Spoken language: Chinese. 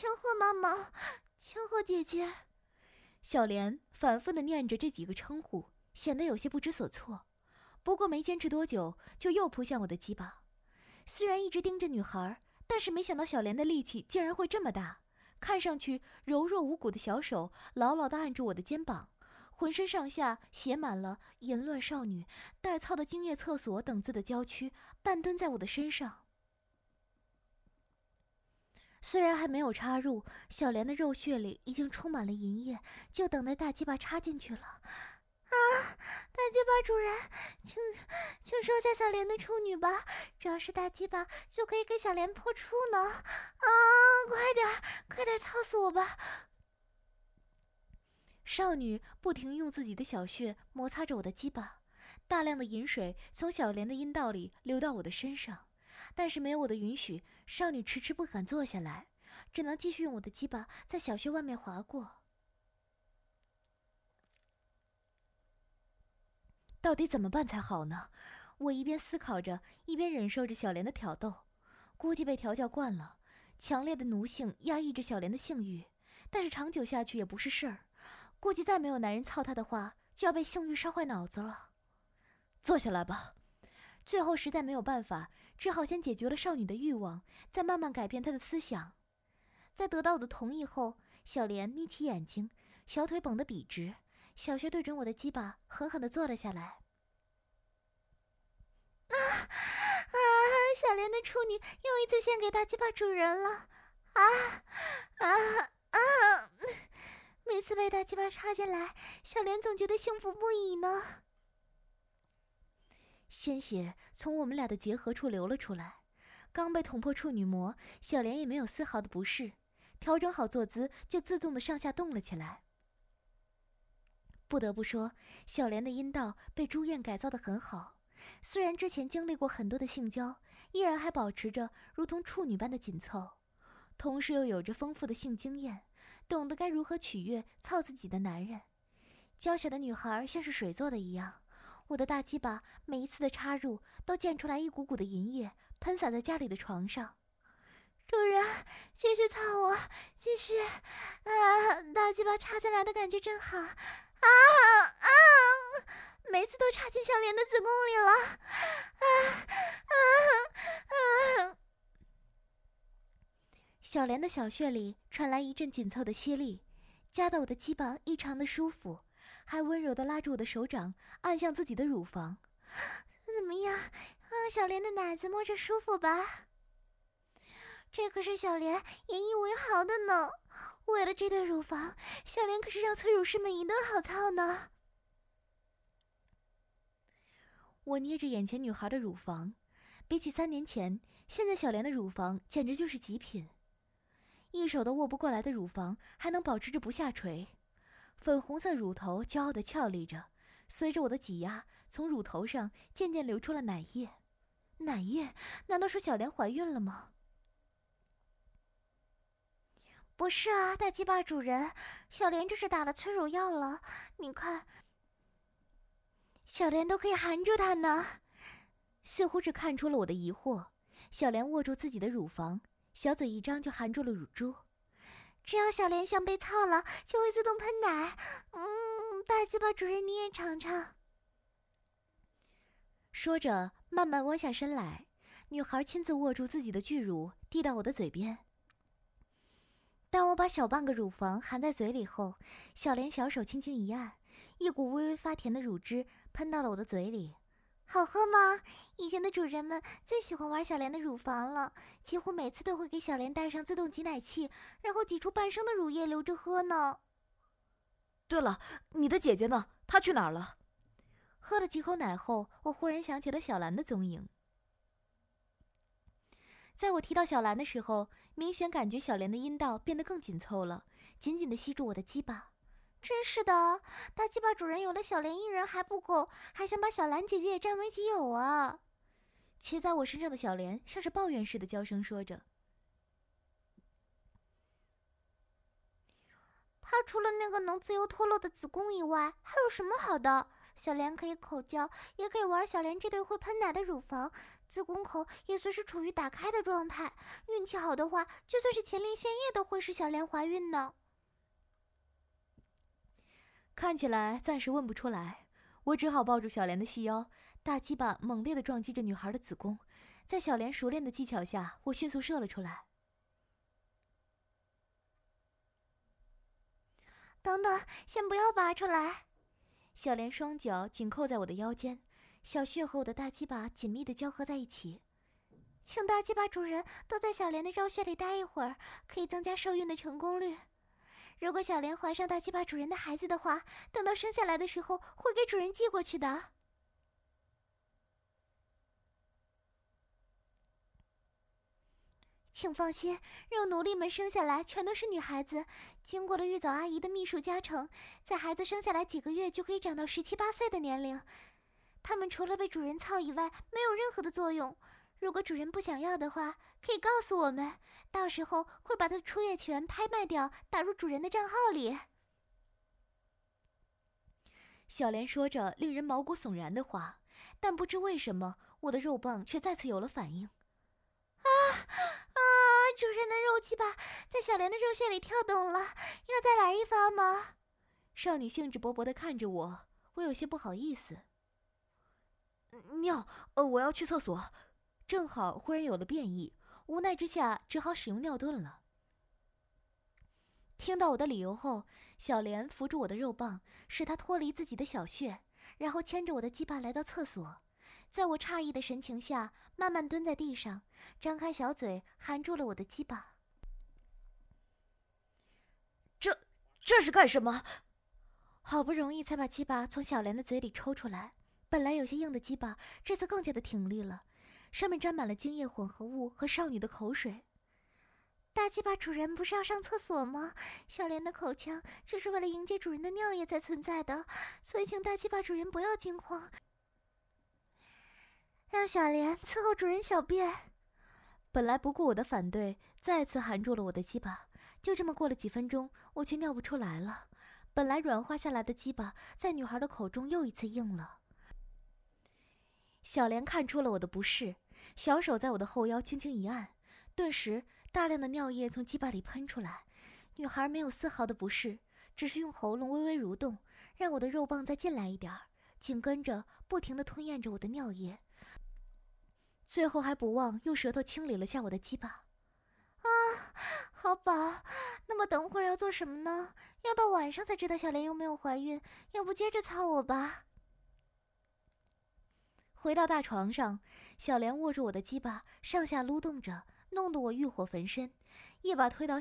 千鹤妈妈，千鹤姐姐。小莲反复的念着这几个称呼，显得有些不知所措。不过没坚持多久，就又扑向我的鸡巴。虽然一直盯着女孩，但是没想到小莲的力气竟然会这么大。看上去柔弱无骨的小手牢牢地按住我的肩膀，浑身上下写满了“淫乱少女”“带操的精液厕所”等字的娇躯，半蹲在我的身上。虽然还没有插入，小莲的肉穴里已经充满了银液，就等待大鸡巴插进去了。啊，大鸡巴主人，请请收下小莲的处女吧，只要是大鸡巴就可以给小莲破处呢。啊，快点，快点操死我吧！少女不停用自己的小穴摩擦着我的鸡巴，大量的饮水从小莲的阴道里流到我的身上，但是没有我的允许，少女迟迟不肯坐下来，只能继续用我的鸡巴在小穴外面划过。到底怎么办才好呢？我一边思考着，一边忍受着小莲的挑逗。估计被调教惯了，强烈的奴性压抑着小莲的性欲，但是长久下去也不是事儿。估计再没有男人操她的话，就要被性欲烧坏脑子了。坐下来吧。最后实在没有办法，只好先解决了少女的欲望，再慢慢改变她的思想。在得到我的同意后，小莲眯起眼睛，小腿绷得笔直。小穴对准我的鸡巴，狠狠地坐了下来。啊啊！小莲的处女又一次献给大鸡巴主人了！啊啊啊！每次被大鸡巴插进来，小莲总觉得幸福不已呢。鲜血从我们俩的结合处流了出来，刚被捅破处女膜，小莲也没有丝毫的不适，调整好坐姿，就自动的上下动了起来。不得不说，小莲的阴道被朱燕改造的很好。虽然之前经历过很多的性交，依然还保持着如同处女般的紧凑，同时又有着丰富的性经验，懂得该如何取悦操自己的男人。娇小的女孩像是水做的一样，我的大鸡巴每一次的插入都溅出来一股股的银液，喷洒在家里的床上。主人，继续操我，继续！啊，大鸡巴插进来的感觉真好。啊啊！每次都插进小莲的子宫里了，啊啊啊！小莲的小穴里传来一阵紧凑的吸力，夹得我的鸡巴异常的舒服，还温柔的拉住我的手掌，按向自己的乳房。怎么样？啊，小莲的奶子摸着舒服吧？这可是小莲引以为豪的呢。为了这对乳房，小莲可是让催乳师们一顿好操呢。我捏着眼前女孩的乳房，比起三年前，现在小莲的乳房简直就是极品，一手都握不过来的乳房还能保持着不下垂，粉红色乳头骄傲的翘立着，随着我的挤压，从乳头上渐渐流出了奶液。奶液？难道说小莲怀孕了吗？不是啊，大鸡巴主人，小莲这是打了催乳药了。你看，小莲都可以含住它呢。似乎是看出了我的疑惑，小莲握住自己的乳房，小嘴一张就含住了乳珠。只要小莲想被操了，就会自动喷奶。嗯，大鸡巴主人你也尝尝。说着，慢慢弯下身来，女孩亲自握住自己的巨乳，递到我的嘴边。当我把小半个乳房含在嘴里后，小莲小手轻轻一按，一股微微发甜的乳汁喷到了我的嘴里。好喝吗？以前的主人们最喜欢玩小莲的乳房了，几乎每次都会给小莲带上自动挤奶器，然后挤出半升的乳液留着喝呢。对了，你的姐姐呢？她去哪儿了？喝了几口奶后，我忽然想起了小兰的踪影。在我提到小兰的时候，明显感觉小莲的阴道变得更紧凑了，紧紧地吸住我的鸡巴。真是的，大鸡巴主人有了小莲一人还不够，还想把小兰姐姐也占为己有啊！骑在我身上的小莲像是抱怨似的娇声说着：“她除了那个能自由脱落的子宫以外，还有什么好的？小莲可以口交，也可以玩小莲这对会喷奶的乳房，子宫口也随时处于打开的状态。运气好的话，就算是前列腺液都会使小莲怀孕呢。看起来暂时问不出来，我只好抱住小莲的细腰，大鸡巴猛烈的撞击着女孩的子宫，在小莲熟练的技巧下，我迅速射了出来。等等，先不要拔出来。小莲双脚紧扣在我的腰间，小穴和我的大鸡巴紧密的交合在一起。请大鸡巴主人多在小莲的肉穴里待一会儿，可以增加受孕的成功率。如果小莲怀上大鸡巴主人的孩子的话，等到生下来的时候会给主人寄过去的。请放心，让奴隶们生下来全都是女孩子，经过了玉藻阿姨的秘术加成，在孩子生下来几个月就可以长到十七八岁的年龄。他们除了被主人操以外，没有任何的作用。如果主人不想要的话，可以告诉我们，到时候会把他的出月权拍卖掉，打入主人的账号里。小莲说着令人毛骨悚然的话，但不知为什么，我的肉棒却再次有了反应。啊啊！主人的肉鸡巴在小莲的肉穴里跳动了，要再来一发吗？少女兴致勃勃地看着我，我有些不好意思。尿，呃，我要去厕所。正好忽然有了变异，无奈之下只好使用尿遁了。听到我的理由后，小莲扶住我的肉棒，使它脱离自己的小穴，然后牵着我的鸡巴来到厕所。在我诧异的神情下，慢慢蹲在地上，张开小嘴含住了我的鸡巴。这这是干什么？好不容易才把鸡巴从小莲的嘴里抽出来，本来有些硬的鸡巴，这次更加的挺立了，上面沾满了精液混合物和少女的口水。大鸡巴主人不是要上厕所吗？小莲的口腔就是为了迎接主人的尿液才存在的，所以请大鸡巴主人不要惊慌。让小莲伺候主人小便。本来不顾我的反对，再次含住了我的鸡巴。就这么过了几分钟，我却尿不出来了。本来软化下来的鸡巴，在女孩的口中又一次硬了。小莲看出了我的不适，小手在我的后腰轻轻一按，顿时大量的尿液从鸡巴里喷出来。女孩没有丝毫的不适，只是用喉咙微微蠕动，让我的肉棒再进来一点儿，紧跟着不停地吞咽着我的尿液。最后还不忘用舌头清理了下我的鸡巴，啊，好饱。那么等会儿要做什么呢？要到晚上才知道小莲有没有怀孕。要不接着操我吧。回到大床上，小莲握住我的鸡巴，上下撸动着，弄得我欲火焚身，一把推倒小。